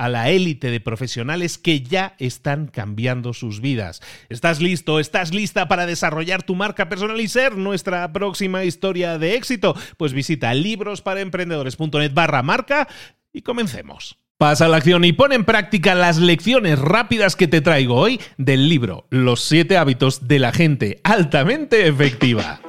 a la élite de profesionales que ya están cambiando sus vidas. ¿Estás listo? ¿Estás lista para desarrollar tu marca personal y ser nuestra próxima historia de éxito? Pues visita librosparaemprendedores.net barra marca y comencemos. Pasa a la acción y pon en práctica las lecciones rápidas que te traigo hoy del libro Los siete hábitos de la gente altamente efectiva.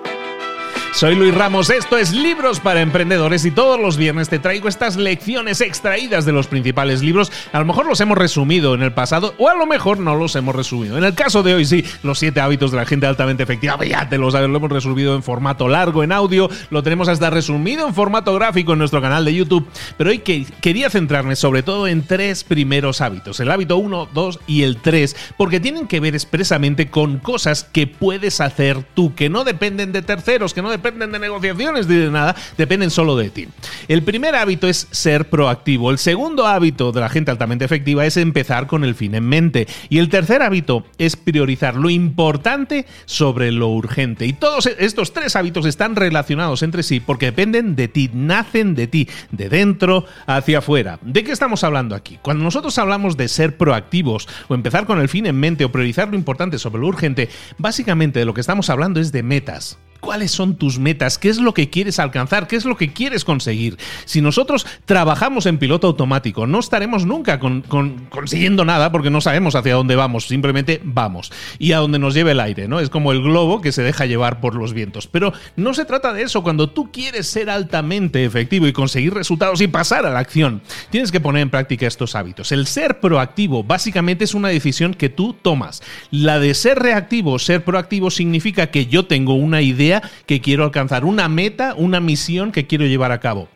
Soy Luis Ramos, esto es Libros para Emprendedores y todos los viernes te traigo estas lecciones extraídas de los principales libros. A lo mejor los hemos resumido en el pasado o a lo mejor no los hemos resumido. En el caso de hoy sí, los siete hábitos de la gente altamente efectiva, ya te los lo hemos resumido en formato largo, en audio, lo tenemos hasta resumido en formato gráfico en nuestro canal de YouTube. Pero hoy que, quería centrarme sobre todo en tres primeros hábitos, el hábito 1, 2 y el 3, porque tienen que ver expresamente con cosas que puedes hacer tú, que no dependen de terceros, que no dependen dependen de negociaciones ni de nada, dependen solo de ti. El primer hábito es ser proactivo. El segundo hábito de la gente altamente efectiva es empezar con el fin en mente. Y el tercer hábito es priorizar lo importante sobre lo urgente. Y todos estos tres hábitos están relacionados entre sí porque dependen de ti, nacen de ti, de dentro hacia afuera. ¿De qué estamos hablando aquí? Cuando nosotros hablamos de ser proactivos o empezar con el fin en mente o priorizar lo importante sobre lo urgente, básicamente de lo que estamos hablando es de metas cuáles son tus metas, qué es lo que quieres alcanzar, qué es lo que quieres conseguir. Si nosotros trabajamos en piloto automático, no estaremos nunca consiguiendo nada porque no sabemos hacia dónde vamos, simplemente vamos y a donde nos lleve el aire, ¿no? Es como el globo que se deja llevar por los vientos. Pero no se trata de eso. Cuando tú quieres ser altamente efectivo y conseguir resultados y pasar a la acción, tienes que poner en práctica estos hábitos. El ser proactivo básicamente es una decisión que tú tomas. La de ser reactivo, ser proactivo significa que yo tengo una idea que quiero alcanzar, una meta, una misión que quiero llevar a cabo.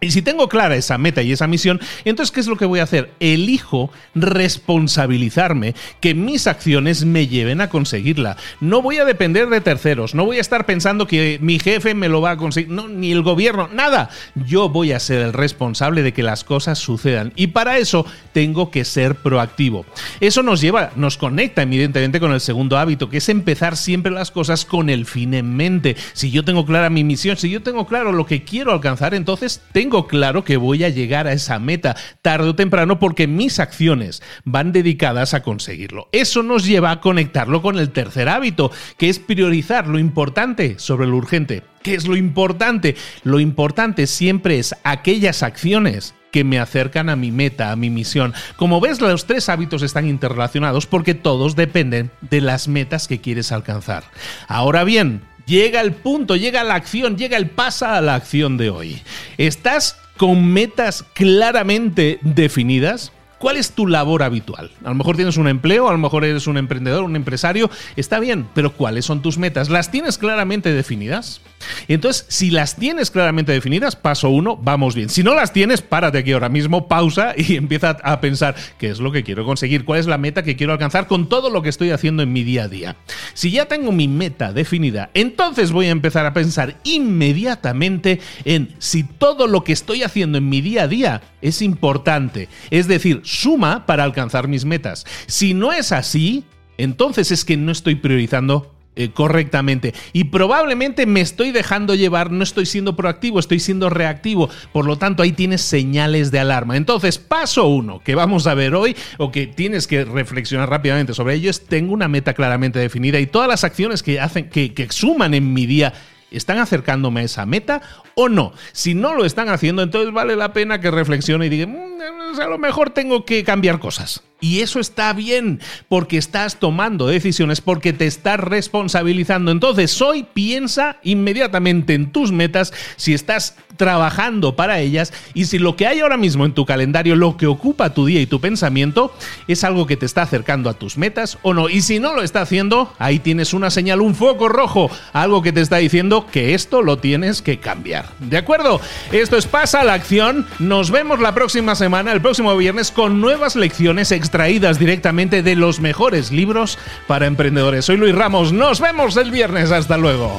Y si tengo clara esa meta y esa misión, entonces ¿qué es lo que voy a hacer? Elijo responsabilizarme, que mis acciones me lleven a conseguirla. No voy a depender de terceros, no voy a estar pensando que mi jefe me lo va a conseguir, no, ni el gobierno, nada. Yo voy a ser el responsable de que las cosas sucedan. Y para eso tengo que ser proactivo. Eso nos lleva, nos conecta evidentemente con el segundo hábito, que es empezar siempre las cosas con el fin en mente. Si yo tengo clara mi misión, si yo tengo claro lo que quiero alcanzar, entonces tengo tengo claro que voy a llegar a esa meta tarde o temprano porque mis acciones van dedicadas a conseguirlo. Eso nos lleva a conectarlo con el tercer hábito, que es priorizar lo importante sobre lo urgente. ¿Qué es lo importante? Lo importante siempre es aquellas acciones que me acercan a mi meta, a mi misión. Como ves, los tres hábitos están interrelacionados porque todos dependen de las metas que quieres alcanzar. Ahora bien, llega el punto, llega la acción, llega el pasa a la acción de hoy. ¿Estás con metas claramente definidas? ¿Cuál es tu labor habitual? A lo mejor tienes un empleo, a lo mejor eres un emprendedor, un empresario, está bien, pero ¿cuáles son tus metas? ¿Las tienes claramente definidas? Y entonces, si las tienes claramente definidas, paso uno, vamos bien. Si no las tienes, párate aquí ahora mismo, pausa y empieza a pensar qué es lo que quiero conseguir, cuál es la meta que quiero alcanzar con todo lo que estoy haciendo en mi día a día. Si ya tengo mi meta definida, entonces voy a empezar a pensar inmediatamente en si todo lo que estoy haciendo en mi día a día es importante, es decir, suma para alcanzar mis metas. Si no es así, entonces es que no estoy priorizando eh, correctamente. Y probablemente me estoy dejando llevar, no estoy siendo proactivo, estoy siendo reactivo. Por lo tanto, ahí tienes señales de alarma. Entonces, paso uno que vamos a ver hoy o que tienes que reflexionar rápidamente sobre ello es tengo una meta claramente definida y todas las acciones que hacen, que, que suman en mi día ¿Están acercándome a esa meta o no? Si no lo están haciendo, entonces vale la pena que reflexione y diga, mm, a lo mejor tengo que cambiar cosas. Y eso está bien, porque estás tomando decisiones, porque te estás responsabilizando. Entonces, hoy piensa inmediatamente en tus metas, si estás trabajando para ellas y si lo que hay ahora mismo en tu calendario, lo que ocupa tu día y tu pensamiento, es algo que te está acercando a tus metas o no. Y si no lo está haciendo, ahí tienes una señal, un foco rojo, algo que te está diciendo que esto lo tienes que cambiar. ¿De acuerdo? Esto es Pasa la Acción. Nos vemos la próxima semana, el próximo viernes, con nuevas lecciones extraídas directamente de los mejores libros para emprendedores. Soy Luis Ramos. Nos vemos el viernes. Hasta luego.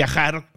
viajar